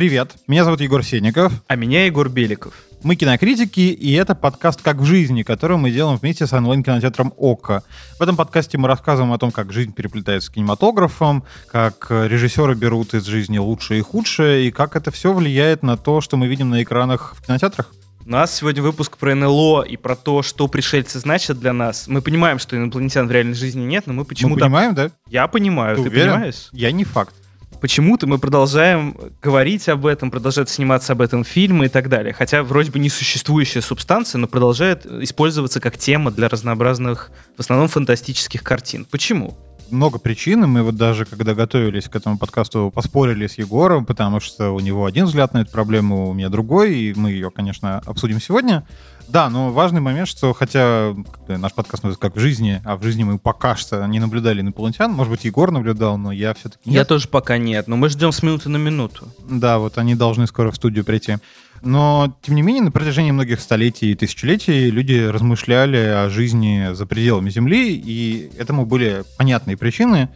Привет, меня зовут Егор Сенников. А меня Егор Беликов. Мы кинокритики, и это подкаст «Как в жизни», который мы делаем вместе с онлайн-кинотеатром «Ока». В этом подкасте мы рассказываем о том, как жизнь переплетается с кинематографом, как режиссеры берут из жизни лучшее и худшее, и как это все влияет на то, что мы видим на экранах в кинотеатрах. У нас сегодня выпуск про НЛО и про то, что пришельцы значат для нас. Мы понимаем, что инопланетян в реальной жизни нет, но мы почему-то... Мы понимаем, да? Я понимаю, ты, ты уверен? понимаешь? Я не факт почему-то мы продолжаем говорить об этом, продолжают сниматься об этом фильмы и так далее. Хотя вроде бы несуществующая субстанция, но продолжает использоваться как тема для разнообразных, в основном фантастических картин. Почему? много причин, и мы вот даже, когда готовились к этому подкасту, поспорили с Егором, потому что у него один взгляд на эту проблему, у меня другой, и мы ее, конечно, обсудим сегодня. Да, но важный момент, что хотя наш подкаст называется как в жизни, а в жизни мы пока что не наблюдали инопланетян, может быть, Егор наблюдал, но я все-таки нет. Я тоже пока нет, но мы ждем с минуты на минуту. Да, вот они должны скоро в студию прийти. Но, тем не менее, на протяжении многих столетий и тысячелетий люди размышляли о жизни за пределами Земли, и этому были понятные причины.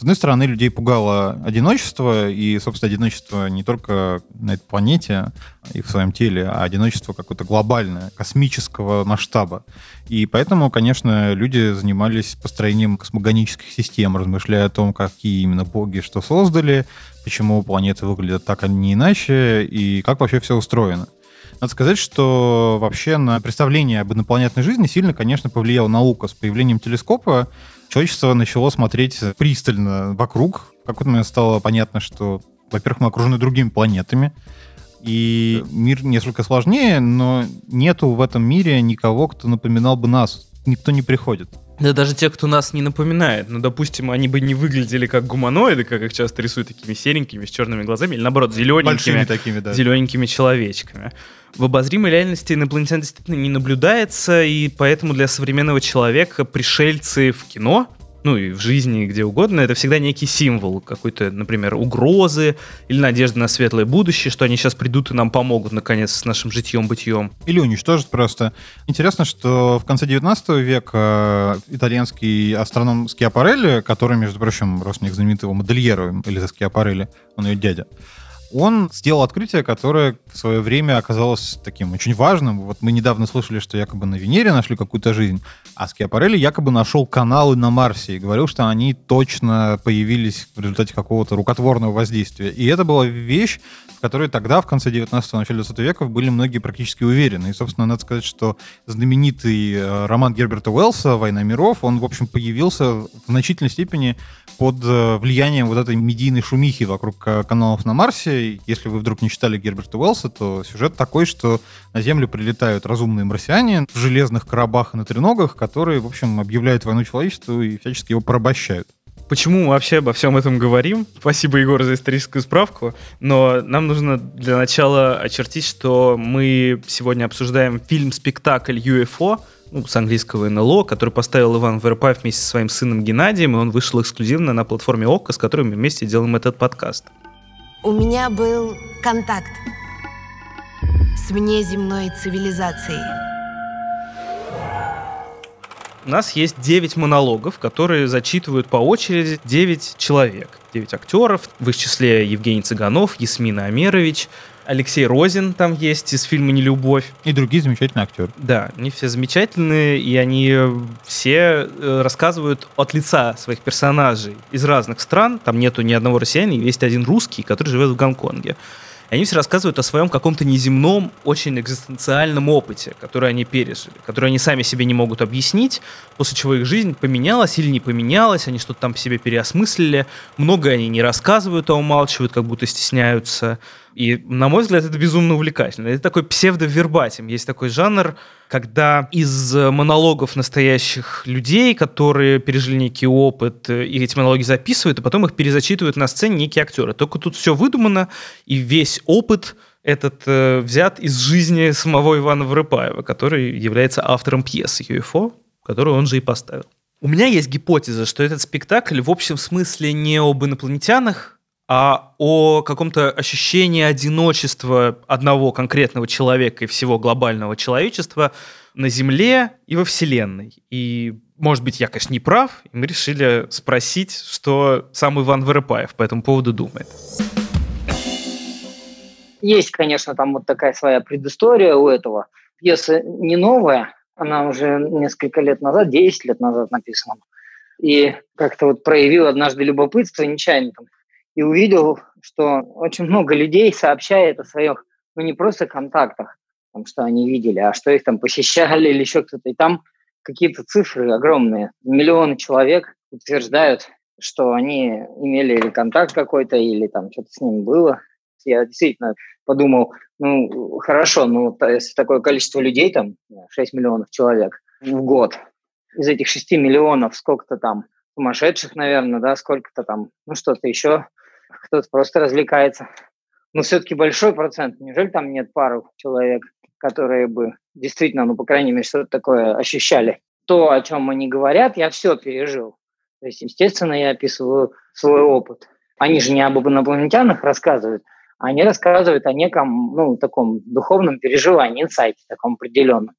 С одной стороны, людей пугало одиночество, и, собственно, одиночество не только на этой планете и в своем теле, а одиночество какое-то глобальное, космического масштаба. И поэтому, конечно, люди занимались построением космогонических систем, размышляя о том, какие именно боги что создали, почему планеты выглядят так, а не иначе, и как вообще все устроено. Надо сказать, что вообще на представление об инопланетной жизни сильно, конечно, повлияла наука. С появлением телескопа человечество начало смотреть пристально вокруг. В какой-то момент стало понятно, что, во-первых, мы окружены другими планетами, и мир несколько сложнее, но нету в этом мире никого, кто напоминал бы нас. Никто не приходит. Да даже те, кто нас не напоминает. Ну, допустим, они бы не выглядели как гуманоиды, как их часто рисуют такими серенькими, с черными глазами, или наоборот, зелененькими, такими, да. зелененькими человечками. В обозримой реальности инопланетян действительно не наблюдается, и поэтому для современного человека пришельцы в кино ну и в жизни, где угодно, это всегда некий символ какой-то, например, угрозы или надежды на светлое будущее, что они сейчас придут и нам помогут, наконец, с нашим житьем-бытием. Или уничтожат просто. Интересно, что в конце 19 века итальянский астроном Скиапарелли, который, между прочим, родственник знаменитого модельера Элиза Скиапарелли, он ее дядя, он сделал открытие, которое в свое время оказалось таким очень важным. Вот мы недавно слышали, что якобы на Венере нашли какую-то жизнь, а Скиапарелли якобы нашел каналы на Марсе и говорил, что они точно появились в результате какого-то рукотворного воздействия. И это была вещь, в которой тогда, в конце 19-го, начале 20 века, были многие практически уверены. И, собственно, надо сказать, что знаменитый э, роман Герберта Уэллса «Война миров», он, в общем, появился в значительной степени под э, влиянием вот этой медийной шумихи вокруг э, каналов на Марсе, если вы вдруг не читали Герберта Уэллса, то сюжет такой, что на Землю прилетают разумные марсиане в железных коробах и на треногах, которые, в общем, объявляют войну человечеству и всячески его порабощают. Почему мы вообще обо всем этом говорим? Спасибо, Егор, за историческую справку. Но нам нужно для начала очертить, что мы сегодня обсуждаем фильм-спектакль UFO, ну, с английского НЛО, который поставил Иван Верпаев вместе со своим сыном Геннадием, и он вышел эксклюзивно на платформе ОККО, с которой мы вместе делаем этот подкаст. У меня был контакт с внеземной цивилизацией. У нас есть 9 монологов, которые зачитывают по очереди 9 человек. 9 актеров, в их числе Евгений Цыганов, Ясмина Амерович, Алексей Розин там есть из фильма «Нелюбовь». И другие замечательные актеры. Да, они все замечательные, и они все э, рассказывают от лица своих персонажей из разных стран. Там нету ни одного россиянина, есть один русский, который живет в Гонконге. И они все рассказывают о своем каком-то неземном, очень экзистенциальном опыте, который они пережили, который они сами себе не могут объяснить, после чего их жизнь поменялась или не поменялась, они что-то там себе переосмыслили. Многое они не рассказывают, а умалчивают, как будто стесняются. И, на мой взгляд, это безумно увлекательно. Это такой псевдовербатим. Есть такой жанр, когда из монологов настоящих людей, которые пережили некий опыт, и эти монологи записывают, и потом их перезачитывают на сцене некие актеры. Только тут все выдумано, и весь опыт этот э, взят из жизни самого Ивана Врыпаева, который является автором пьесы UFO, которую он же и поставил. У меня есть гипотеза, что этот спектакль в общем смысле не об инопланетянах, а о каком-то ощущении одиночества одного конкретного человека и всего глобального человечества на Земле и во Вселенной. И, может быть, я, конечно, не прав, и мы решили спросить, что сам Иван Воропаев по этому поводу думает. Есть, конечно, там вот такая своя предыстория у этого. Пьеса не новая, она уже несколько лет назад, 10 лет назад написана. И как-то вот проявил однажды любопытство нечаянно там, и увидел, что очень много людей сообщает о своих, ну не просто контактах, там, что они видели, а что их там посещали или еще кто-то. И там какие-то цифры огромные. Миллионы человек утверждают, что они имели или контакт какой-то, или там что-то с ним было. Я действительно подумал, ну, хорошо, ну, если такое количество людей, там, 6 миллионов человек в год, из этих 6 миллионов сколько-то там сумасшедших, наверное, да, сколько-то там, ну, что-то еще, кто-то просто развлекается. Но все-таки большой процент. Неужели там нет пару человек, которые бы действительно, ну, по крайней мере, что-то такое ощущали? То, о чем они говорят, я все пережил. То есть, естественно, я описываю свой опыт. Они же не об инопланетянах рассказывают, они рассказывают о неком, ну, таком духовном переживании, инсайте таком определенном.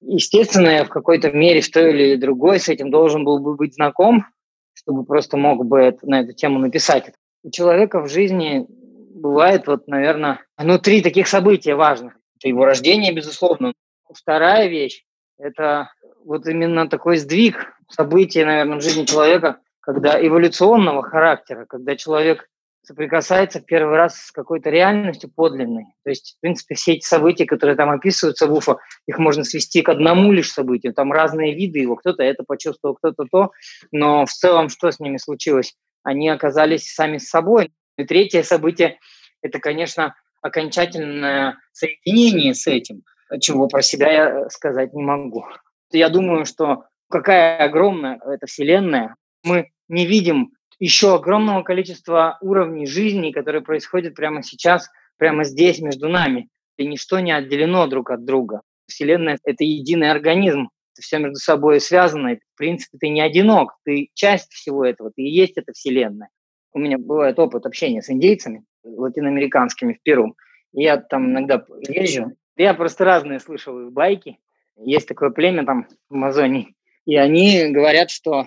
Естественно, я в какой-то мере в той или другой с этим должен был бы быть знаком, чтобы просто мог бы это, на эту тему написать. У человека в жизни бывает, вот, наверное, ну, три таких события важных. Это его рождение, безусловно. Вторая вещь – это вот именно такой сдвиг событий, наверное, в жизни человека, когда эволюционного характера, когда человек соприкасается первый раз с какой-то реальностью подлинной. То есть, в принципе, все эти события, которые там описываются в Уфа, их можно свести к одному лишь событию. Там разные виды его. Кто-то это почувствовал, кто-то то. Но в целом, что с ними случилось? Они оказались сами с собой. И третье событие – это, конечно, окончательное соединение с этим, чего про себя я сказать не могу. Я думаю, что какая огромная эта Вселенная, мы не видим еще огромного количества уровней жизни, которые происходят прямо сейчас, прямо здесь, между нами. И ничто не отделено друг от друга. Вселенная – это единый организм, это все между собой связано. В принципе, ты не одинок, ты часть всего этого, ты и есть эта Вселенная. У меня бывает опыт общения с индейцами латиноамериканскими в Перу. Я там иногда езжу. Я просто разные слышал байки. Есть такое племя там в Амазонии. И они говорят, что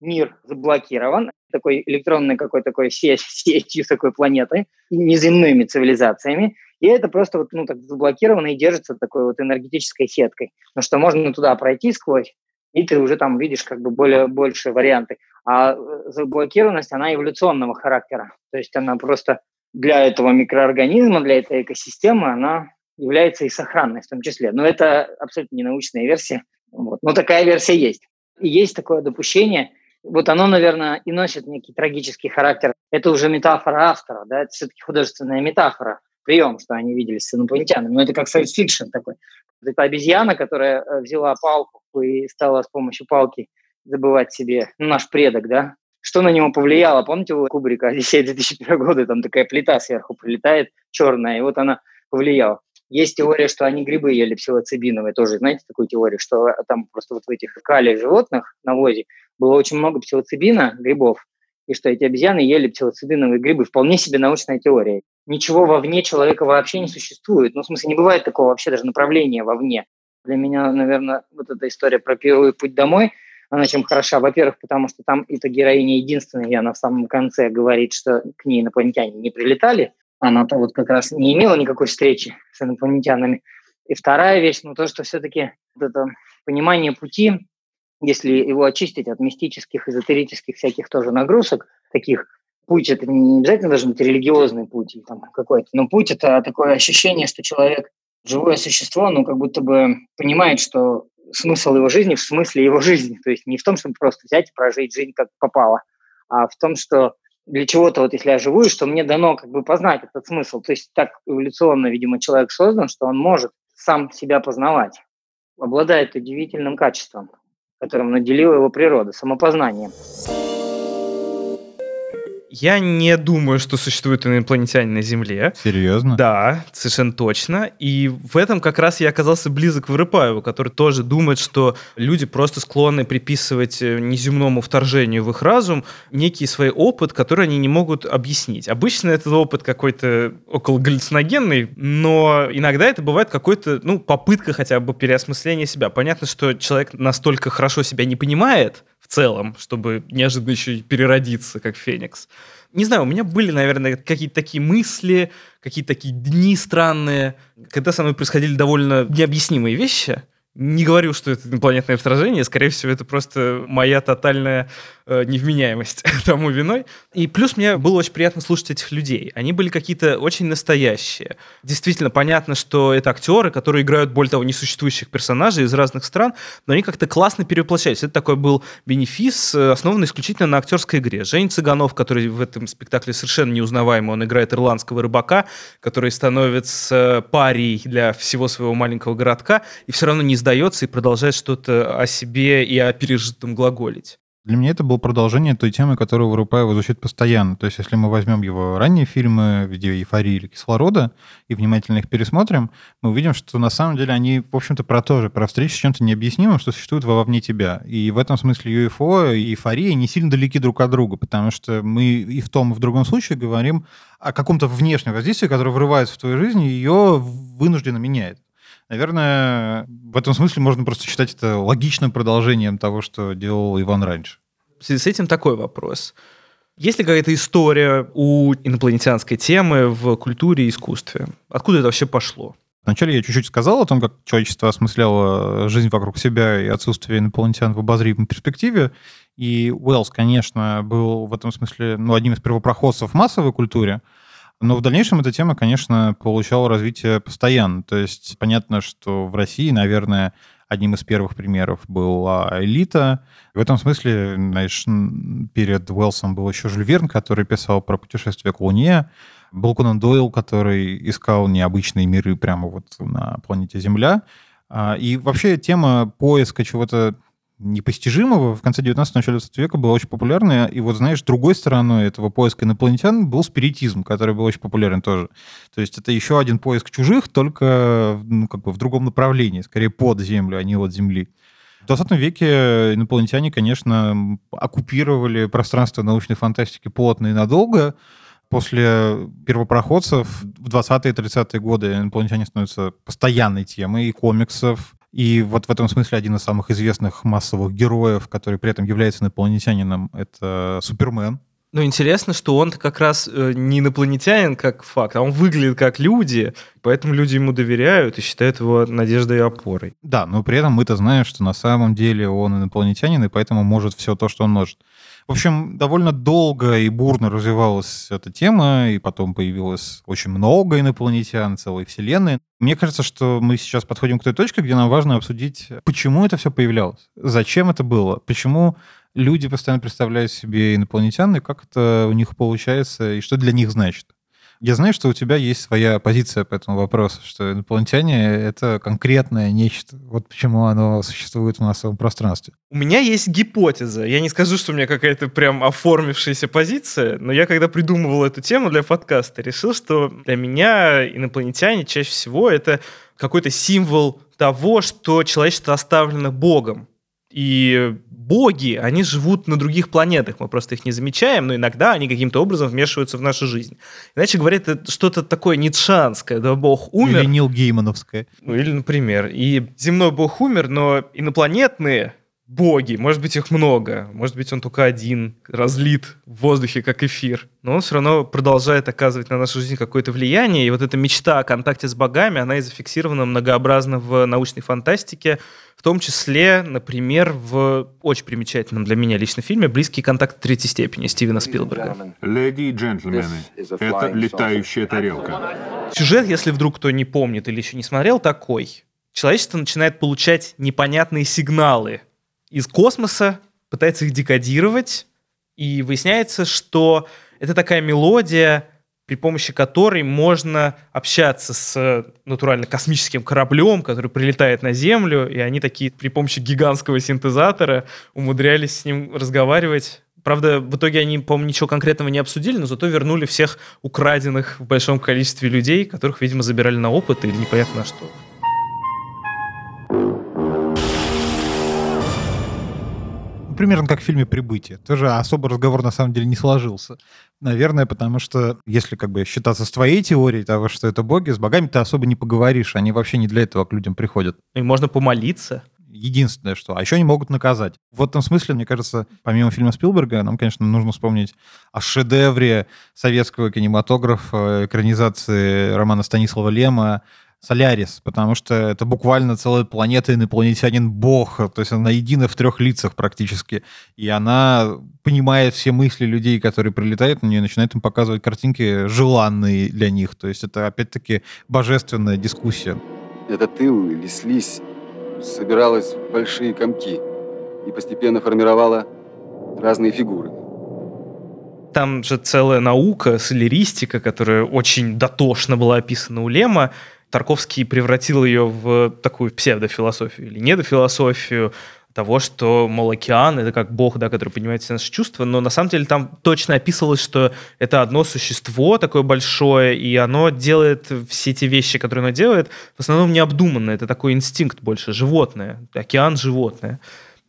мир заблокирован, такой электронной какой-то такой сеть, сетью такой планеты, неземными цивилизациями, и это просто вот, ну, так заблокировано и держится такой вот энергетической сеткой. Но что можно туда пройти сквозь, и ты уже там видишь как бы более, больше варианты. А э, заблокированность, она эволюционного характера. То есть она просто для этого микроорганизма, для этой экосистемы, она является и сохранной в том числе. Но это абсолютно не научная версия. Вот. Но такая версия есть. И есть такое допущение – вот оно, наверное, и носит некий трагический характер. Это уже метафора автора, да, это все-таки художественная метафора, прием, что они виделись с инопланетянами. Но это как fiction такой. Это обезьяна, которая э, взяла палку и стала с помощью палки забывать себе, ну, наш предок, да, что на него повлияло? Помните, у Кубрика «Одиссея 2001 года» там такая плита сверху прилетает, черная, и вот она повлияла. Есть теория, что они грибы ели псилоцибиновые, тоже знаете такую теорию, что там просто вот в этих калиях животных на возе было очень много псилоцибина, грибов, и что эти обезьяны ели псилоцибиновые грибы. Вполне себе научная теория. Ничего вовне человека вообще не существует. Ну, в смысле, не бывает такого вообще даже направления вовне. Для меня, наверное, вот эта история про первый путь домой, она чем хороша? Во-первых, потому что там эта героиня единственная, и она в самом конце говорит, что к ней инопланетяне не прилетали. Она-то вот как раз не имела никакой встречи с инопланетянами. И вторая вещь, ну то, что все-таки вот это понимание пути, если его очистить от мистических, эзотерических всяких тоже нагрузок, таких, путь это не обязательно должен быть религиозный путь там какой-то, но путь это такое ощущение, что человек, живое существо, ну как будто бы понимает, что смысл его жизни в смысле его жизни, то есть не в том, чтобы просто взять и прожить жизнь как попало, а в том, что для чего-то, вот если я живу, и что мне дано как бы познать этот смысл. То есть так эволюционно, видимо, человек создан, что он может сам себя познавать, обладает удивительным качеством которым наделила его природа, самопознанием. Я не думаю, что существуют инопланетяне на Земле. Серьезно? Да, совершенно точно. И в этом как раз я оказался близок к Вырыпаеву, который тоже думает, что люди просто склонны приписывать э, неземному вторжению в их разум некий свой опыт, который они не могут объяснить. Обычно этот опыт какой-то около галлюциногенный, но иногда это бывает какой-то, ну, попытка хотя бы переосмысления себя. Понятно, что человек настолько хорошо себя не понимает, целом, чтобы неожиданно еще и переродиться, как Феникс. Не знаю, у меня были, наверное, какие-то такие мысли, какие-то такие дни странные, когда со мной происходили довольно необъяснимые вещи. Не говорю, что это инопланетное вторжение, скорее всего, это просто моя тотальная э, невменяемость тому виной. И плюс мне было очень приятно слушать этих людей. Они были какие-то очень настоящие. Действительно, понятно, что это актеры, которые играют, более того, несуществующих персонажей из разных стран, но они как-то классно перевоплощались. Это такой был бенефис, э, основанный исключительно на актерской игре. Жень Цыганов, который в этом спектакле совершенно неузнаваемый, он играет ирландского рыбака, который становится парией для всего своего маленького городка, и все равно не сдается и продолжает что-то о себе и о пережитом глаголить. Для меня это было продолжение той темы, которую Вырупаева звучит постоянно. То есть, если мы возьмем его ранние фильмы, где «Эйфории» или «Кислорода», и внимательно их пересмотрим, мы увидим, что на самом деле они, в общем-то, про то же, про встречу с чем-то необъяснимым, что существует вовне тебя. И в этом смысле UFO и «Эйфория» не сильно далеки друг от друга, потому что мы и в том, и в другом случае говорим о каком-то внешнем воздействии, которое врывается в твою жизнь, и ее вынужденно меняет. Наверное, в этом смысле можно просто считать это логичным продолжением того, что делал Иван раньше. В связи с этим такой вопрос. Есть ли какая-то история у инопланетянской темы в культуре и искусстве? Откуда это вообще пошло? Вначале я чуть-чуть сказал о том, как человечество осмысляло жизнь вокруг себя и отсутствие инопланетян в обозримой перспективе. И Уэллс, конечно, был в этом смысле ну, одним из первопроходцев в массовой культуре. Но в дальнейшем эта тема, конечно, получала развитие постоянно. То есть понятно, что в России, наверное, одним из первых примеров была элита. В этом смысле, знаешь, перед Уэллсом был еще Жюль Верн, который писал про путешествие к Луне. Был Конан Дойл, который искал необычные миры прямо вот на планете Земля. А, и вообще тема поиска чего-то непостижимого в конце 19 начале 20 века была очень популярная. И вот, знаешь, другой стороной этого поиска инопланетян был спиритизм, который был очень популярен тоже. То есть это еще один поиск чужих, только ну, как бы в другом направлении, скорее под Землю, а не от Земли. В 20 веке инопланетяне, конечно, оккупировали пространство научной фантастики плотно и надолго. После первопроходцев в 20-е 30-е годы инопланетяне становятся постоянной темой и комиксов, и вот в этом смысле один из самых известных массовых героев, который при этом является инопланетянином, это Супермен. Ну, интересно, что он как раз э, не инопланетянин как факт, а он выглядит как люди, поэтому люди ему доверяют и считают его надеждой и опорой. Да, но при этом мы-то знаем, что на самом деле он инопланетянин, и поэтому может все то, что он может. В общем, довольно долго и бурно развивалась эта тема, и потом появилось очень много инопланетян, целой вселенной. Мне кажется, что мы сейчас подходим к той точке, где нам важно обсудить, почему это все появлялось, зачем это было, почему люди постоянно представляют себе инопланетян, и как это у них получается, и что для них значит. Я знаю, что у тебя есть своя позиция по этому вопросу, что инопланетяне — это конкретное нечто. Вот почему оно существует в массовом пространстве. У меня есть гипотеза. Я не скажу, что у меня какая-то прям оформившаяся позиция, но я когда придумывал эту тему для подкаста, решил, что для меня инопланетяне чаще всего это какой-то символ того, что человечество оставлено Богом. И боги, они живут на других планетах, мы просто их не замечаем, но иногда они каким-то образом вмешиваются в нашу жизнь. Иначе говоря, это что-то такое ницшанское, да, бог умер. Или Нил Геймановское. Ну, или, например, и земной бог умер, но инопланетные боги, может быть, их много, может быть, он только один, разлит в воздухе, как эфир, но он все равно продолжает оказывать на нашу жизнь какое-то влияние, и вот эта мечта о контакте с богами, она и зафиксирована многообразно в научной фантастике, в том числе, например, в очень примечательном для меня лично фильме «Близкий контакт третьей степени» Стивена Спилберга. Леди и джентльмены, это летающая тарелка. Сюжет, если вдруг кто не помнит или еще не смотрел, такой. Человечество начинает получать непонятные сигналы из космоса, пытается их декодировать, и выясняется, что это такая мелодия, при помощи которой можно общаться с натурально космическим кораблем, который прилетает на Землю, и они такие при помощи гигантского синтезатора умудрялись с ним разговаривать. Правда, в итоге они, по-моему, ничего конкретного не обсудили, но зато вернули всех украденных в большом количестве людей, которых, видимо, забирали на опыт или непонятно на что. Примерно как в фильме «Прибытие». Тоже особо разговор на самом деле не сложился. Наверное, потому что если как бы считаться с твоей теорией того, что это боги, с богами ты особо не поговоришь. Они вообще не для этого к людям приходят. И можно помолиться. единственное, что. А еще они могут наказать. В этом смысле, мне кажется, помимо фильма Спилберга, нам, конечно, нужно вспомнить о шедевре советского кинематографа, экранизации романа Станислава Лема Солярис, потому что это буквально целая планета инопланетянин-бог, то есть она едина в трех лицах практически, и она понимает все мысли людей, которые прилетают на нее, и начинает им показывать картинки желанные для них, то есть это опять-таки божественная дискуссия. Этот ил или слизь собиралась в большие комки и постепенно формировала разные фигуры. Там же целая наука, солеристика, которая очень дотошно была описана у Лема, Тарковский превратил ее в такую псевдофилософию или недофилософию того, что, мол, океан — это как бог, да, который понимает все наши чувства, но на самом деле там точно описывалось, что это одно существо такое большое, и оно делает все те вещи, которые оно делает, в основном необдуманно. Это такой инстинкт больше, животное. Океан — животное.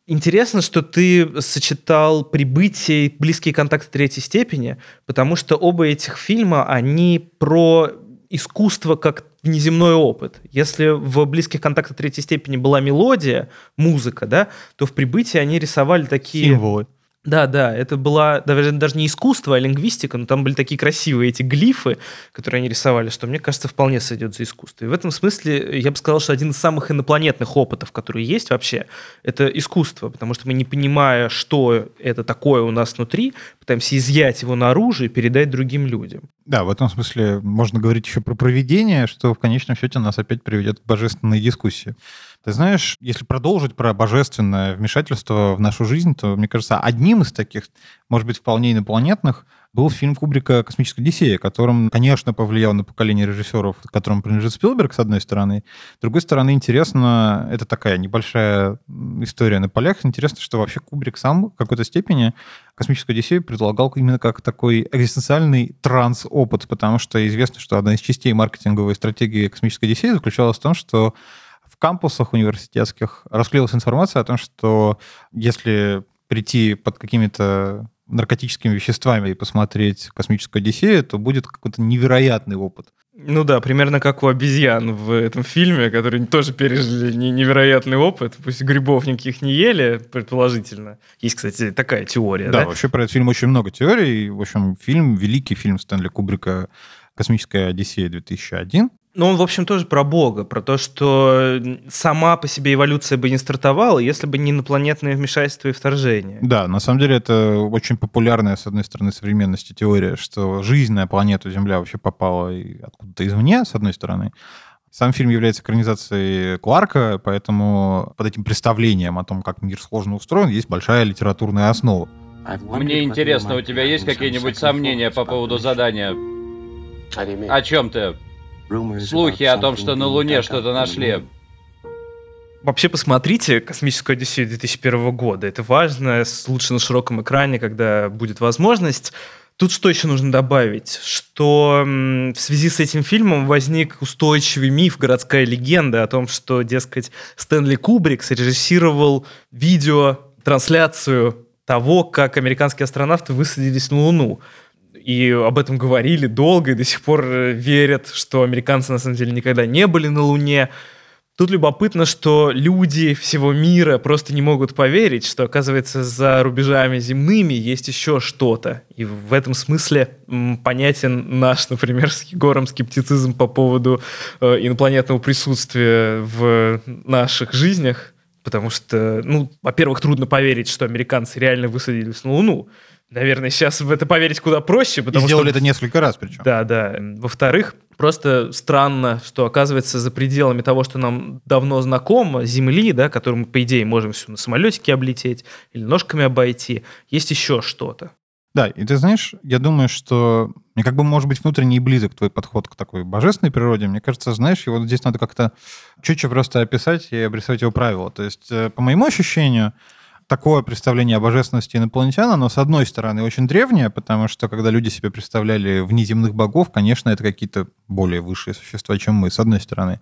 Интересно, что ты сочетал прибытие и близкие контакты третьей степени, потому что оба этих фильма, они про искусство как внеземной опыт. Если в близких контактах третьей степени была мелодия, музыка, да, то в прибытии они рисовали такие... Символы. Да, да, это была даже, даже не искусство, а лингвистика, но там были такие красивые эти глифы, которые они рисовали, что, мне кажется, вполне сойдет за искусство. И в этом смысле я бы сказал, что один из самых инопланетных опытов, которые есть вообще, это искусство, потому что мы, не понимая, что это такое у нас внутри, пытаемся изъять его наружу и передать другим людям. Да, в этом смысле можно говорить еще про проведение, что в конечном счете нас опять приведет к божественной дискуссии. Ты знаешь, если продолжить про божественное вмешательство в нашу жизнь, то, мне кажется, одним из таких, может быть, вполне инопланетных, был фильм Кубрика «Космическая Одиссея», которым, конечно, повлиял на поколение режиссеров, которым принадлежит Спилберг, с одной стороны. С другой стороны, интересно, это такая небольшая история на полях. Интересно, что вообще Кубрик сам в какой-то степени «Космическую Одиссею» предлагал именно как такой экзистенциальный транс-опыт, потому что известно, что одна из частей маркетинговой стратегии «Космической Одиссеи» заключалась в том, что в кампусах университетских расклеилась информация о том, что если прийти под какими-то наркотическими веществами и посмотреть «Космическую Одиссею», то будет какой-то невероятный опыт. Ну да, примерно как у обезьян в этом фильме, которые тоже пережили невероятный опыт. Пусть грибов никаких не ели, предположительно. Есть, кстати, такая теория. Да, да? вообще про этот фильм очень много теорий. В общем, фильм, великий фильм Стэнли Кубрика «Космическая Одиссея 2001». Ну, он, в общем, тоже про Бога, про то, что сама по себе эволюция бы не стартовала, если бы не инопланетное вмешательство и вторжение. Да, на самом деле это очень популярная, с одной стороны, современности теория, что жизнь на планету Земля вообще попала откуда-то извне, с одной стороны. Сам фильм является экранизацией Кларка, поэтому под этим представлением о том, как мир сложно устроен, есть большая литературная основа. Мне интересно, у тебя есть какие-нибудь сомнения по поводу задания? О чем ты? Слухи о том, что на Луне что-то нашли. Вообще посмотрите «Космическую Одиссею» 2001 года. Это важно, лучше на широком экране, когда будет возможность. Тут что еще нужно добавить? Что в связи с этим фильмом возник устойчивый миф, городская легенда о том, что, дескать, Стэнли Кубрик срежиссировал видео, трансляцию того, как американские астронавты высадились на Луну и об этом говорили долго, и до сих пор э, верят, что американцы на самом деле никогда не были на Луне. Тут любопытно, что люди всего мира просто не могут поверить, что, оказывается, за рубежами земными есть еще что-то. И в этом смысле понятен наш, например, с Егором скептицизм по поводу э, инопланетного присутствия в наших жизнях. Потому что, ну, во-первых, трудно поверить, что американцы реально высадились на Луну. Наверное, сейчас в это поверить куда проще. Потому И сделали что... это несколько раз причем. Да, да. Во-вторых, просто странно, что оказывается за пределами того, что нам давно знакомо, Земли, да, которую мы, по идее, можем все на самолетике облететь или ножками обойти, есть еще что-то. Да, и ты знаешь, я думаю, что мне как бы может быть внутренне и близок твой подход к такой божественной природе. Мне кажется, знаешь, его здесь надо как-то чуть-чуть просто описать и обрисовать его правила. То есть, э, по моему ощущению, такое представление о божественности инопланетян, оно, с одной стороны, очень древнее, потому что, когда люди себе представляли внеземных богов, конечно, это какие-то более высшие существа, чем мы, с одной стороны.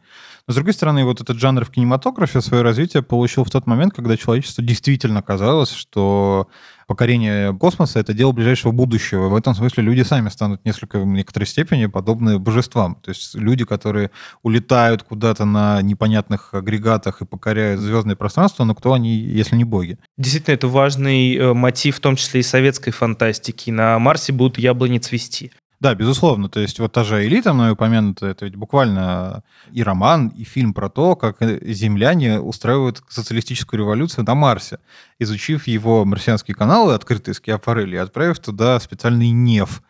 Но, с другой стороны, вот этот жанр в кинематографе свое развитие получил в тот момент, когда человечество действительно казалось, что покорение космоса — это дело ближайшего будущего. В этом смысле люди сами станут несколько, в некоторой степени подобны божествам. То есть люди, которые улетают куда-то на непонятных агрегатах и покоряют звездное пространство, но кто они, если не боги? Действительно, это важный э, мотив, в том числе и советской фантастики. На Марсе будут яблони цвести. Да, безусловно. То есть вот та же «Элита» мной упомянутая, это ведь буквально и роман, и фильм про то, как земляне устраивают социалистическую революцию на Марсе, изучив его марсианские каналы, открытые скиапарели, и отправив туда специальный неф,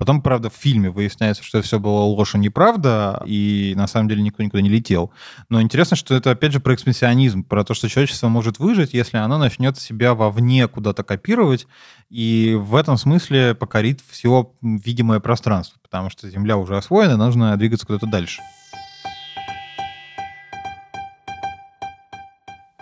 Потом, правда, в фильме выясняется, что все было ложь и неправда, и на самом деле никто никуда не летел. Но интересно, что это, опять же, про экспансионизм, про то, что человечество может выжить, если оно начнет себя вовне куда-то копировать, и в этом смысле покорит все видимое пространство, потому что Земля уже освоена, нужно двигаться куда-то дальше.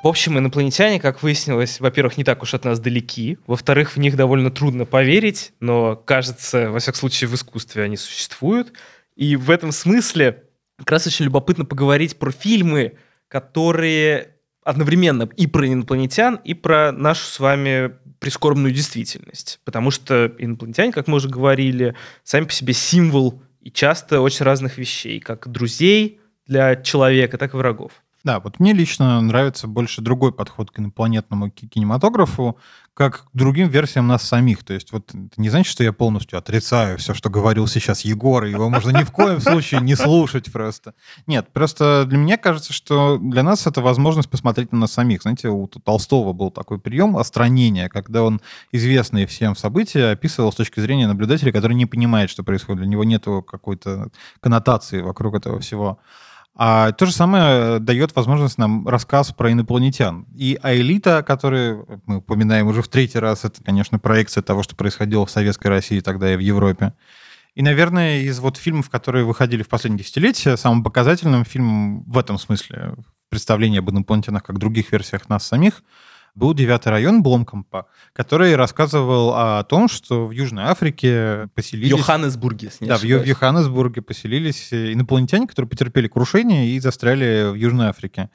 В общем, инопланетяне, как выяснилось, во-первых, не так уж от нас далеки, во-вторых, в них довольно трудно поверить, но, кажется, во всяком случае, в искусстве они существуют. И в этом смысле как раз очень любопытно поговорить про фильмы, которые одновременно и про инопланетян, и про нашу с вами прискорбную действительность. Потому что инопланетяне, как мы уже говорили, сами по себе символ и часто очень разных вещей, как друзей для человека, так и врагов. Да, вот мне лично нравится больше другой подход к инопланетному кинематографу, как к другим версиям нас самих. То есть вот это не значит, что я полностью отрицаю все, что говорил сейчас Егор, и его можно ни в коем случае не слушать просто. Нет, просто для меня кажется, что для нас это возможность посмотреть на нас самих. Знаете, у Толстого был такой прием остранения, когда он известные всем события описывал с точки зрения наблюдателя, который не понимает, что происходит. Для него нет какой-то коннотации вокруг этого всего. А то же самое дает возможность нам рассказ про инопланетян. И Аэлита, который мы упоминаем уже в третий раз, это, конечно, проекция того, что происходило в Советской России тогда и в Европе. И, наверное, из вот фильмов, которые выходили в последние десятилетия, самым показательным фильмом в этом смысле, представление об инопланетянах как других версиях нас самих, был девятый район Бломкомпа, который рассказывал о том, что в Южной Африке поселились... В Йоханнесбурге, Да, в, в Йоханнесбурге поселились инопланетяне, которые потерпели крушение и застряли в Южной Африке.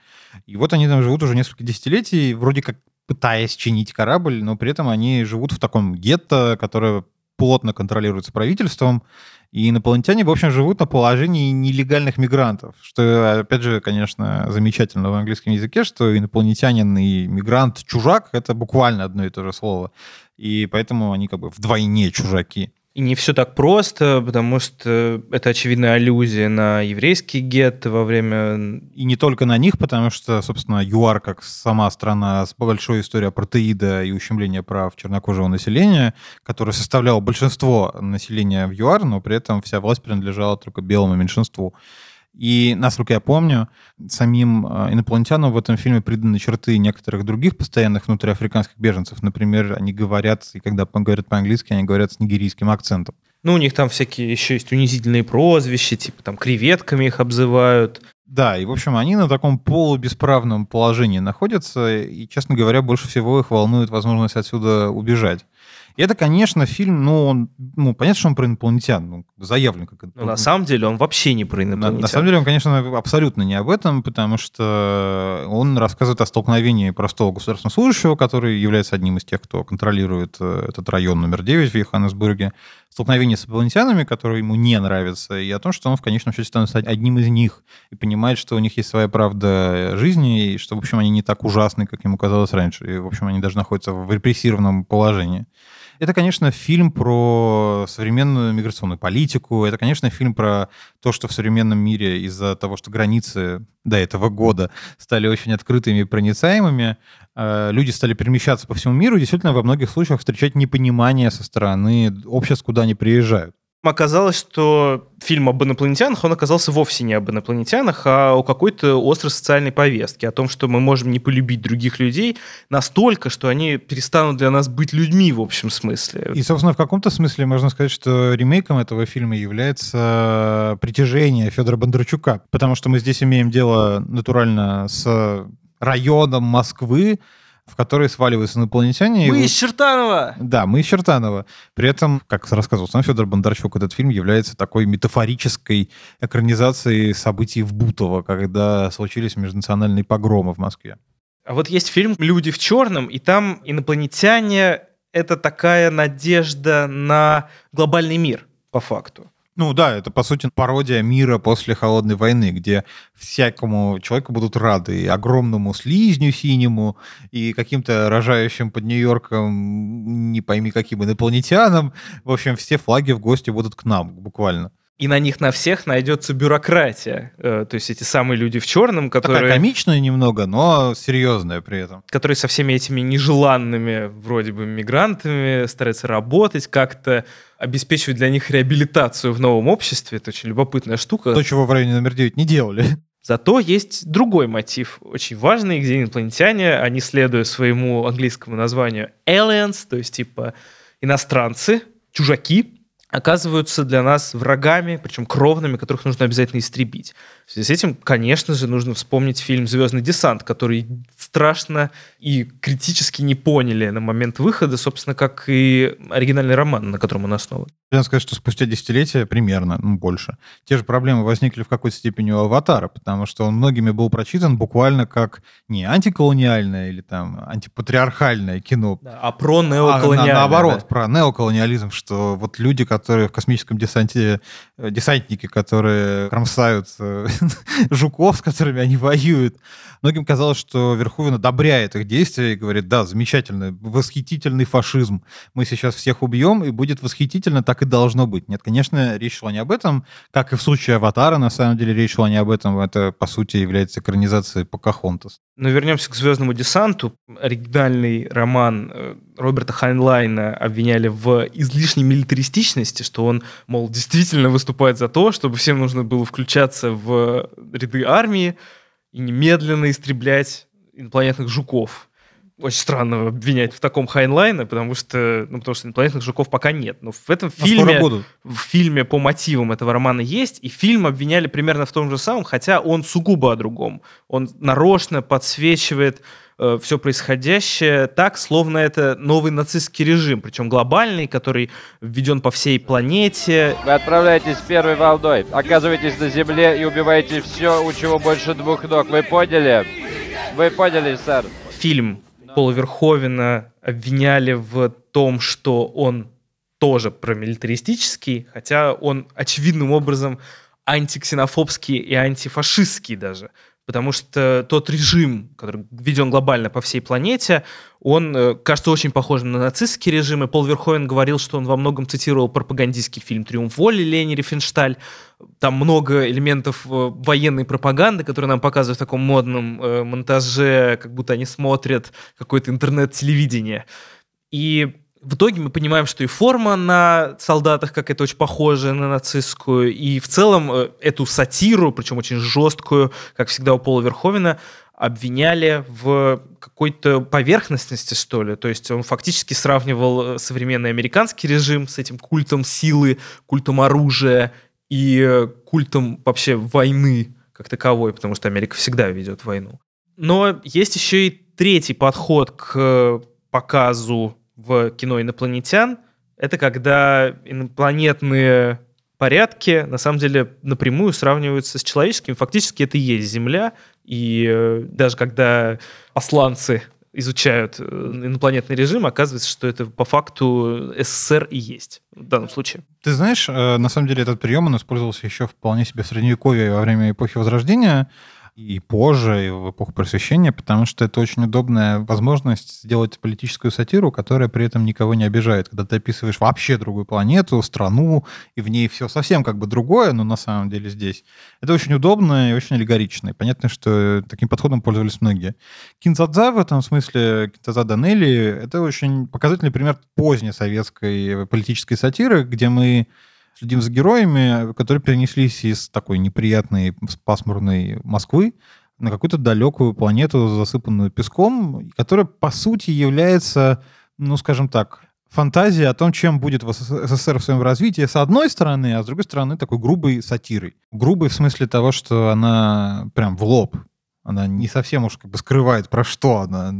И вот они там живут уже несколько десятилетий, вроде как пытаясь чинить корабль, но при этом они живут в таком гетто, которое плотно контролируется правительством, и инопланетяне, в общем, живут на положении нелегальных мигрантов, что, опять же, конечно, замечательно в английском языке, что инопланетянин и мигрант, чужак — это буквально одно и то же слово. И поэтому они как бы вдвойне чужаки. И не все так просто, потому что это очевидная аллюзия на еврейский гетто во время... И не только на них, потому что, собственно, ЮАР, как сама страна с большой историей апартеида и ущемления прав чернокожего населения, которое составляло большинство населения в ЮАР, но при этом вся власть принадлежала только белому меньшинству. И, насколько я помню, самим э, инопланетянам в этом фильме приданы черты некоторых других постоянных внутриафриканских беженцев. Например, они говорят, и когда говорят по-английски, они говорят с нигерийским акцентом. Ну, у них там всякие еще есть унизительные прозвища, типа там креветками их обзывают. Да, и, в общем, они на таком полубесправном положении находятся, и, честно говоря, больше всего их волнует возможность отсюда убежать. Это, конечно, фильм, ну, он, ну, понятно, что он про инопланетян, ну, заявлен как Но на самом деле он вообще не про инопланетян. На, на самом деле он, конечно, абсолютно не об этом, потому что он рассказывает о столкновении простого государственного служащего, который является одним из тех, кто контролирует э, этот район номер 9 в Йоханнесбурге, столкновение с инопланетянами, которые ему не нравятся, и о том, что он в конечном счете становится одним из них и понимает, что у них есть своя правда жизни, и что, в общем, они не так ужасны, как ему казалось раньше, и, в общем, они даже находятся в репрессированном положении. Это, конечно, фильм про современную миграционную политику. Это, конечно, фильм про то, что в современном мире из-за того, что границы до этого года стали очень открытыми и проницаемыми, э, люди стали перемещаться по всему миру, действительно, во многих случаях встречать непонимание со стороны обществ, куда они приезжают оказалось, что фильм об инопланетянах, он оказался вовсе не об инопланетянах, а о какой-то острой социальной повестке, о том, что мы можем не полюбить других людей настолько, что они перестанут для нас быть людьми в общем смысле. И, собственно, в каком-то смысле можно сказать, что ремейком этого фильма является притяжение Федора Бондарчука, потому что мы здесь имеем дело натурально с районом Москвы, в который сваливаются инопланетяне. Мы и... из Чертанова! Да, мы из Чертанова. При этом, как рассказывал сам Федор Бондарчук, этот фильм является такой метафорической экранизацией событий в Бутово, когда случились межнациональные погромы в Москве. А вот есть фильм «Люди в черном», и там инопланетяне это такая надежда на глобальный мир, по факту. Ну да, это по сути пародия мира после холодной войны, где всякому человеку будут рады, и огромному слизню синему, и каким-то рожающим под Нью-Йорком, не пойми каким инопланетянам. В общем, все флаги в гости будут к нам, буквально и на них на всех найдется бюрократия. Э, то есть эти самые люди в черном, которые... Такая комичная немного, но серьезная при этом. Которые со всеми этими нежеланными вроде бы мигрантами стараются работать, как-то обеспечивать для них реабилитацию в новом обществе. Это очень любопытная штука. То, чего в районе номер 9 не делали. Зато есть другой мотив, очень важный, где инопланетяне, они, следуя своему английскому названию aliens, то есть типа иностранцы, чужаки, оказываются для нас врагами, причем кровными, которых нужно обязательно истребить. В связи с этим, конечно же, нужно вспомнить фильм «Звездный десант», который страшно и критически не поняли на момент выхода, собственно, как и оригинальный роман, на котором он основан. Я сказать, что спустя десятилетия, примерно, ну, больше, те же проблемы возникли в какой-то степени у «Аватара», потому что он многими был прочитан буквально как не антиколониальное или там антипатриархальное кино, да, а про неоколониальное. А, на, наоборот, да. про неоколониализм, что вот люди, которые в космическом десанте, э, десантники, которые кромсают э, жуков, с которыми они воюют, многим казалось, что Верховен одобряет их действия и говорит, да, замечательный, восхитительный фашизм, мы сейчас всех убьем, и будет восхитительно так и должно быть. Нет, конечно, речь шла не об этом, как и в случае «Аватара», на самом деле речь шла не об этом, это, по сути, является экранизацией Покахонтас. Но вернемся к «Звездному десанту». Оригинальный роман э, Роберта Хайнлайна обвиняли в излишней милитаристичности, что он, мол, действительно выступает за то, чтобы всем нужно было включаться в ряды армии и немедленно истреблять инопланетных жуков очень странно обвинять в таком Хайнлайне, потому что, ну, потому что инопланетных жуков пока нет. Но в этом а фильме, в фильме по мотивам этого романа есть, и фильм обвиняли примерно в том же самом, хотя он сугубо о другом. Он нарочно подсвечивает э, все происходящее так, словно это новый нацистский режим, причем глобальный, который введен по всей планете. Вы отправляетесь первой волной, оказываетесь на Земле и убиваете все, у чего больше двух ног. Вы поняли? Вы поняли, сэр? Фильм Пола Верховена обвиняли в том, что он тоже промилитаристический, хотя он очевидным образом антиксенофобский и антифашистский даже потому что тот режим, который введен глобально по всей планете, он э, кажется очень похожим на нацистский режим, и Пол Верховен говорил, что он во многом цитировал пропагандистский фильм «Триумф воли» Лени Рифеншталь. Там много элементов э, военной пропаганды, которые нам показывают в таком модном э, монтаже, как будто они смотрят какое-то интернет-телевидение. И в итоге мы понимаем, что и форма на солдатах как это очень похожа на нацистскую, и в целом э, эту сатиру, причем очень жесткую, как всегда у Пола Верховена, обвиняли в какой-то поверхностности, что ли. То есть он фактически сравнивал э, современный американский режим с этим культом силы, культом оружия и э, культом вообще войны как таковой, потому что Америка всегда ведет войну. Но есть еще и третий подход к показу в кино инопланетян, это когда инопланетные порядки на самом деле напрямую сравниваются с человеческими. Фактически это и есть Земля, и э, даже когда асланцы изучают э, инопланетный режим, оказывается, что это по факту СССР и есть в данном случае. Ты знаешь, э, на самом деле этот прием, он использовался еще вполне себе в Средневековье во время эпохи Возрождения, и позже, и в эпоху просвещения, потому что это очень удобная возможность сделать политическую сатиру, которая при этом никого не обижает. Когда ты описываешь вообще другую планету, страну, и в ней все совсем как бы другое, но на самом деле здесь. Это очень удобно и очень аллегорично. И понятно, что таким подходом пользовались многие. Кинзадза в этом смысле, Кинзадза Данелли, это очень показательный пример поздней советской политической сатиры, где мы следим за героями, которые перенеслись из такой неприятной, пасмурной Москвы на какую-то далекую планету, засыпанную песком, которая, по сути, является, ну, скажем так, фантазия о том, чем будет в СССР в своем развитии, с одной стороны, а с другой стороны, такой грубой сатирой. Грубой в смысле того, что она прям в лоб она не совсем уж как бы скрывает, про что она.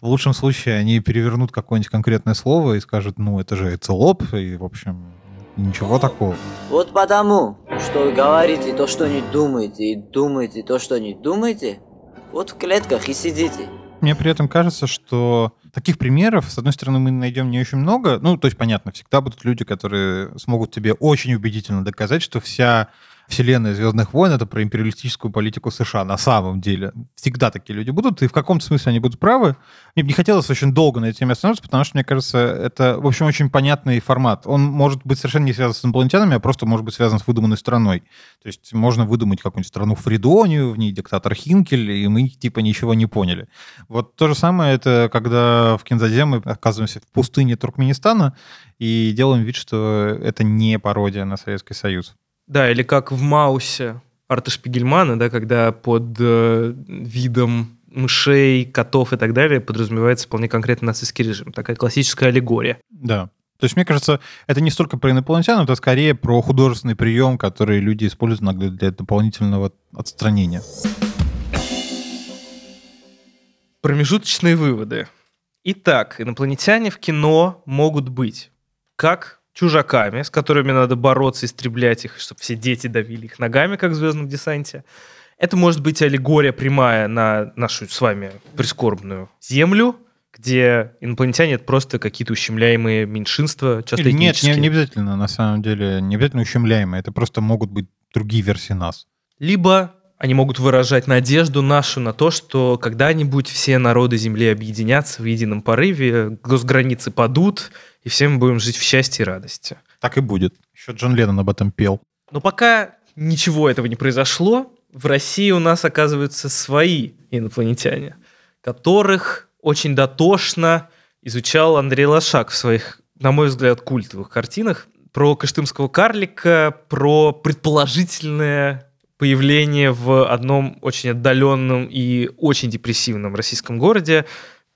В лучшем случае они перевернут какое-нибудь конкретное слово и скажут, ну, это же это лоб, и, в общем, Ничего такого. Вот потому, что вы говорите то, что не думаете, и думаете то, что не думаете, вот в клетках и сидите. мне при этом кажется, что таких примеров, с одной стороны, мы найдем не очень много. Ну, то есть, понятно, всегда будут люди, которые смогут тебе очень убедительно доказать, что вся вселенная Звездных войн это про империалистическую политику США на самом деле. Всегда такие люди будут, и в каком-то смысле они будут правы. Мне бы не хотелось очень долго на этой теме остановиться, потому что, мне кажется, это, в общем, очень понятный формат. Он может быть совершенно не связан с инопланетянами, а просто может быть связан с выдуманной страной. То есть можно выдумать какую-нибудь страну Фридонию, в ней диктатор Хинкель, и мы типа ничего не поняли. Вот то же самое это, когда в Кинзаде мы оказываемся в пустыне Туркменистана и делаем вид, что это не пародия на Советский Союз. Да, или как в Маусе Арта Шпигельмана, да, когда под э, видом мышей, котов и так далее подразумевается вполне конкретно нацистский режим. Такая классическая аллегория. Да. То есть, мне кажется, это не столько про инопланетян, это скорее про художественный прием, который люди используют иногда для дополнительного отстранения. Промежуточные выводы. Итак, инопланетяне в кино могут быть как чужаками, с которыми надо бороться, истреблять их, чтобы все дети давили их ногами, как в «Звездном десанте». Это может быть аллегория прямая на нашу с вами прискорбную Землю, где инопланетяне это просто какие-то ущемляемые меньшинства, часто Или Нет, не, не обязательно, на самом деле, не обязательно ущемляемые, это просто могут быть другие версии нас. Либо они могут выражать надежду нашу на то, что когда-нибудь все народы Земли объединятся в едином порыве, госграницы падут, и все мы будем жить в счастье и радости. Так и будет. Еще Джон Леннон об этом пел. Но пока ничего этого не произошло, в России у нас оказываются свои инопланетяне, которых очень дотошно изучал Андрей Лошак в своих, на мой взгляд, культовых картинах про каштымского карлика, про предположительное появление в одном очень отдаленном и очень депрессивном российском городе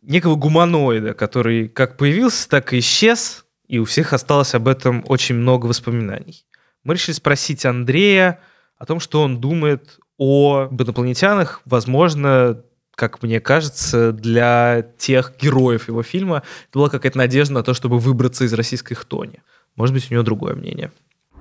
некого гуманоида, который как появился, так и исчез, и у всех осталось об этом очень много воспоминаний. Мы решили спросить Андрея о том, что он думает о инопланетянах, возможно, как мне кажется, для тех героев его фильма это была какая-то надежда на то, чтобы выбраться из российской хтони. Может быть, у него другое мнение.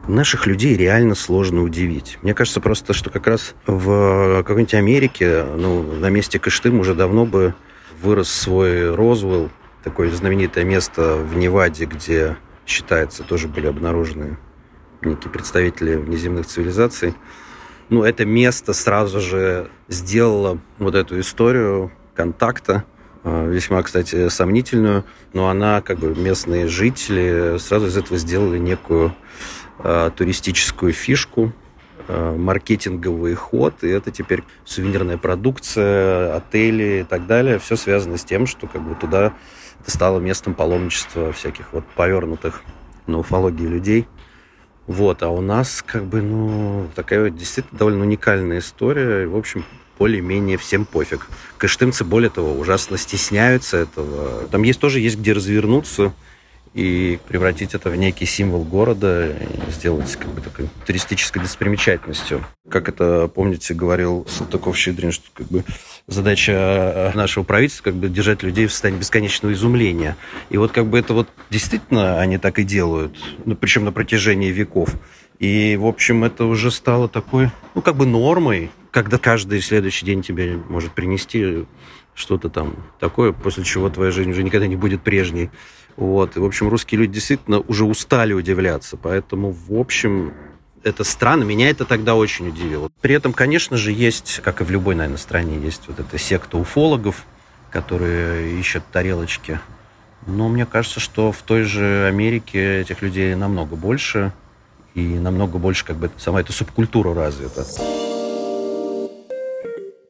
Наших людей реально сложно удивить. Мне кажется просто, что как раз в какой-нибудь Америке, ну, на месте Кыштым уже давно бы вырос свой Розвелл, такое знаменитое место в Неваде, где, считается, тоже были обнаружены некие представители внеземных цивилизаций. Ну, это место сразу же сделало вот эту историю контакта, э, весьма, кстати, сомнительную, но она, как бы, местные жители сразу из этого сделали некую туристическую фишку, э, маркетинговый ход, и это теперь сувенирная продукция, отели и так далее. Все связано с тем, что как бы туда это стало местом паломничества всяких вот повернутых на уфологии людей. Вот, а у нас как бы, ну, такая действительно довольно уникальная история. И, в общем, более-менее всем пофиг. Кыштымцы, более того, ужасно стесняются этого. Там есть тоже есть где развернуться и превратить это в некий символ города, сделать как бы такой туристической достопримечательностью. Как это, помните, говорил Салтыков-Щедрин, что как бы задача нашего правительства как бы держать людей в состоянии бесконечного изумления. И вот как бы это вот действительно они так и делают, ну, причем на протяжении веков. И, в общем, это уже стало такой, ну, как бы нормой, когда каждый следующий день тебе может принести что-то там такое, после чего твоя жизнь уже никогда не будет прежней. Вот. И, в общем, русские люди действительно уже устали удивляться. Поэтому, в общем, это странно. Меня это тогда очень удивило. При этом, конечно же, есть, как и в любой, наверное, стране, есть вот эта секта уфологов, которые ищут тарелочки. Но мне кажется, что в той же Америке этих людей намного больше. И намного больше как бы сама эта субкультура развита.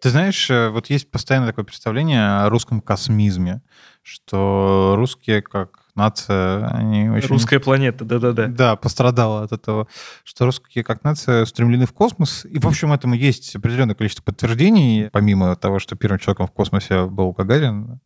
Ты знаешь, э, вот есть постоянно такое представление о русском космизме, что русские как нация, они очень... Русская планета, да-да-да. Да, пострадала от этого, что русские как нация устремлены в космос. И, в общем, этому есть определенное количество подтверждений, помимо того, что первым человеком в космосе был Гагарин.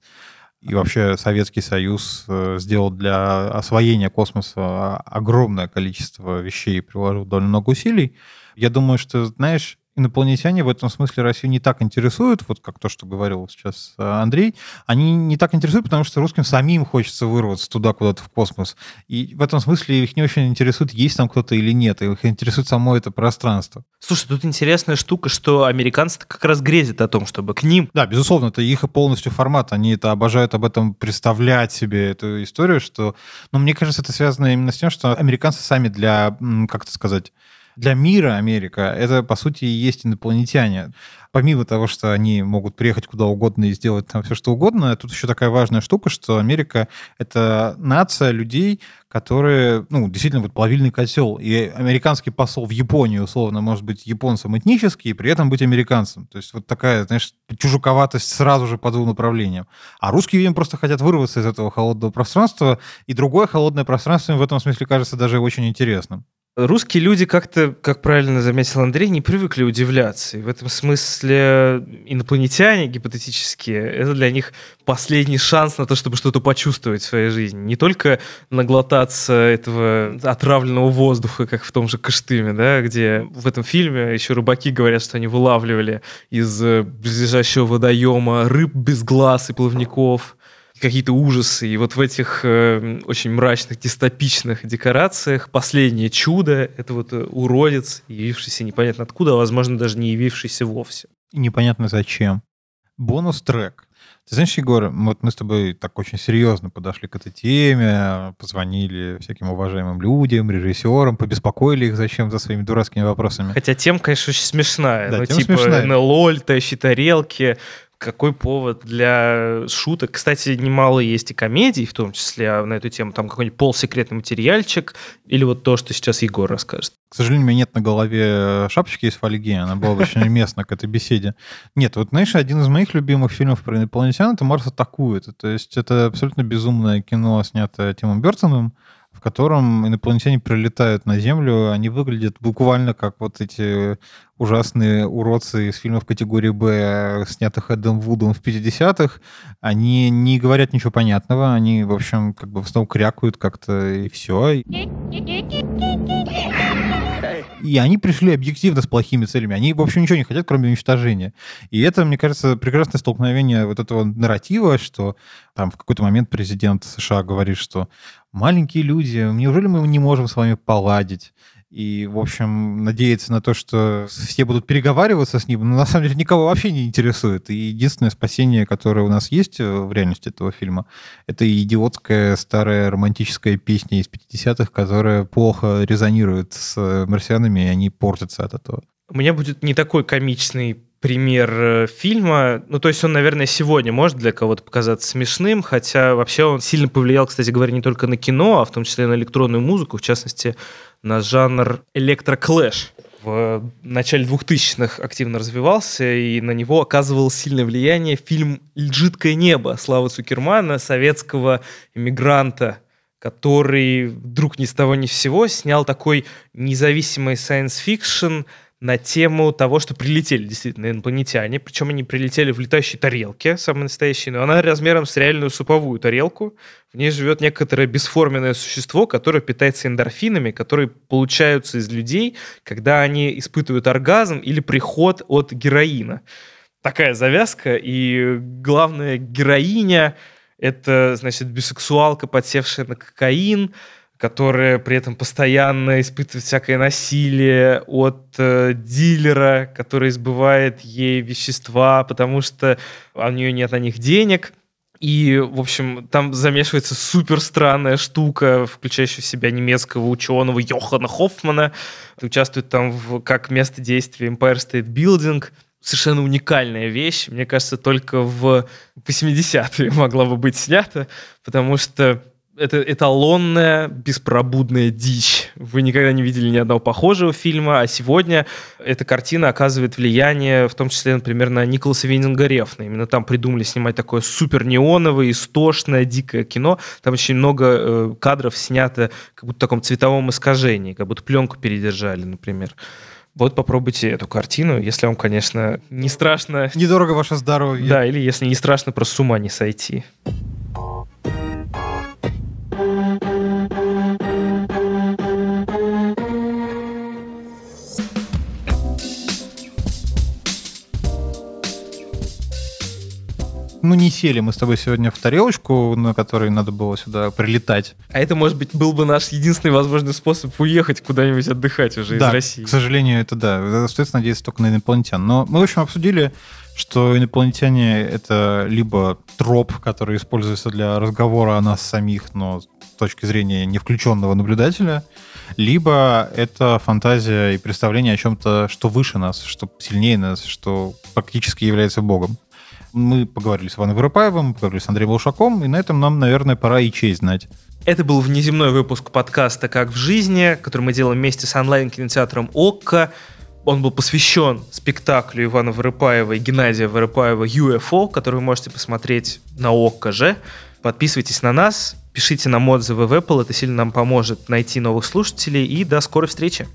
И вообще Советский Союз э, сделал для освоения космоса огромное количество вещей, приложил довольно много усилий. Я думаю, что, знаешь, инопланетяне в этом смысле Россию не так интересуют, вот как то, что говорил сейчас э, Андрей, они не так интересуют, потому что русским самим хочется вырваться туда, куда-то в космос. И в этом смысле их не очень интересует, есть там кто-то или нет, их интересует само это пространство. Слушай, тут интересная штука, что американцы как раз грезят о том, чтобы к ним... Да, безусловно, это их полностью формат, они это обожают об этом представлять себе, эту историю, что... Но мне кажется, это связано именно с тем, что американцы сами для, как это сказать, для мира Америка это, по сути, и есть инопланетяне. Помимо того, что они могут приехать куда угодно и сделать там все, что угодно, тут еще такая важная штука, что Америка — это нация людей, которые, ну, действительно, вот плавильный котел. И американский посол в Японии, условно, может быть японцем этнически и при этом быть американцем. То есть вот такая, знаешь, чужаковатость сразу же по двум направлениям. А русские, видимо, просто хотят вырваться из этого холодного пространства, и другое холодное пространство им в этом смысле кажется даже очень интересным. Русские люди как-то, как правильно заметил Андрей, не привыкли удивляться. И в этом смысле инопланетяне гипотетические, это для них последний шанс на то, чтобы что-то почувствовать в своей жизни. Не только наглотаться этого отравленного воздуха, как в том же Кыштыме, да, где в этом фильме еще рыбаки говорят, что они вылавливали из близлежащего водоема рыб без глаз и плавников какие-то ужасы. И вот в этих э, очень мрачных, дистопичных декорациях последнее чудо — это вот э, уродец, явившийся непонятно откуда, а, возможно, даже не явившийся вовсе. И непонятно зачем. Бонус-трек. Ты знаешь, Егор, вот мы с тобой так очень серьезно подошли к этой теме, позвонили всяким уважаемым людям, режиссерам, побеспокоили их зачем за своими дурацкими вопросами. Хотя тема, конечно, очень смешная. Да, ну, тема типа смешная. НЛО, летающие тарелки, какой повод для шуток. Кстати, немало есть и комедий, в том числе на эту тему. Там какой-нибудь полусекретный материальчик или вот то, что сейчас Егор расскажет. К сожалению, у меня нет на голове шапочки из фольги, она была бы очень уместна к этой беседе. Нет, вот, знаешь, один из моих любимых фильмов про инопланетян — это «Марс атакует». То есть это абсолютно безумное кино, снятое Тимом Бертоном, котором инопланетяне прилетают на Землю, они выглядят буквально как вот эти ужасные уродцы из фильмов категории «Б», снятых Эдом Вудом в 50-х. Они не говорят ничего понятного, они, в общем, как бы в основном крякают как-то и все. И они пришли объективно с плохими целями. Они, в общем, ничего не хотят, кроме уничтожения. И это, мне кажется, прекрасное столкновение вот этого нарратива, что там в какой-то момент президент США говорит, что маленькие люди, неужели мы не можем с вами поладить? И, в общем, надеяться на то, что все будут переговариваться с ним, но на самом деле никого вообще не интересует. И единственное спасение, которое у нас есть э, в реальности этого фильма, это идиотская старая романтическая песня из 50-х, которая плохо резонирует с марсианами, и они портятся от этого. У меня будет не такой комичный пример э, фильма. Ну, то есть он, наверное, сегодня может для кого-то показаться смешным, хотя вообще он сильно повлиял, кстати говоря, не только на кино, а в том числе и на электронную музыку, в частности, на жанр электроклэш. В начале 2000-х активно развивался, и на него оказывал сильное влияние фильм «Жидкое небо» Славы Цукермана, советского иммигранта, который вдруг ни с того ни с сего снял такой независимый science-fiction на тему того, что прилетели действительно инопланетяне, причем они прилетели в летающей тарелке, самой настоящей, но она размером с реальную суповую тарелку. В ней живет некоторое бесформенное существо, которое питается эндорфинами, которые получаются из людей, когда они испытывают оргазм или приход от героина. Такая завязка, и главная героиня — это, значит, бисексуалка, подсевшая на кокаин, которая при этом постоянно испытывает всякое насилие от э, дилера, который избывает ей вещества, потому что у нее нет на них денег. И, в общем, там замешивается супер странная штука, включающая в себя немецкого ученого Йохана Хоффмана. Участвует там в, как место действия Empire State Building. Совершенно уникальная вещь. Мне кажется, только в 80-е могла бы быть снята, потому что это эталонная беспробудная дичь. Вы никогда не видели ни одного похожего фильма, а сегодня эта картина оказывает влияние, в том числе, например, на Николаса Виндинга Рефна. Именно там придумали снимать такое супер неоновое, истошное, дикое кино. Там очень много э, кадров снято как будто в таком цветовом искажении, как будто пленку передержали, например. Вот попробуйте эту картину, если вам, конечно, не страшно... Недорого ваше здоровье. Да, или если не страшно просто с ума не сойти. Сели мы с тобой сегодня в тарелочку, на которой надо было сюда прилетать. А это, может быть, был бы наш единственный возможный способ уехать куда-нибудь отдыхать уже да, из России. к сожалению, это да. Остается надеяться только на инопланетян. Но мы, в общем, обсудили, что инопланетяне — это либо троп, который используется для разговора о нас самих, но с точки зрения не включенного наблюдателя, либо это фантазия и представление о чем-то, что выше нас, что сильнее нас, что практически является Богом. Мы поговорили с Иваном Воропаевым, поговорили с Андреем Лушаком, и на этом нам, наверное, пора и честь знать. Это был внеземной выпуск подкаста «Как в жизни», который мы делаем вместе с онлайн-кинотеатром «Окко». Он был посвящен спектаклю Ивана Воропаева и Геннадия Воропаева «UFO», который вы можете посмотреть на ОККО же. Подписывайтесь на нас, пишите нам отзывы в Apple, это сильно нам поможет найти новых слушателей, и до скорой встречи.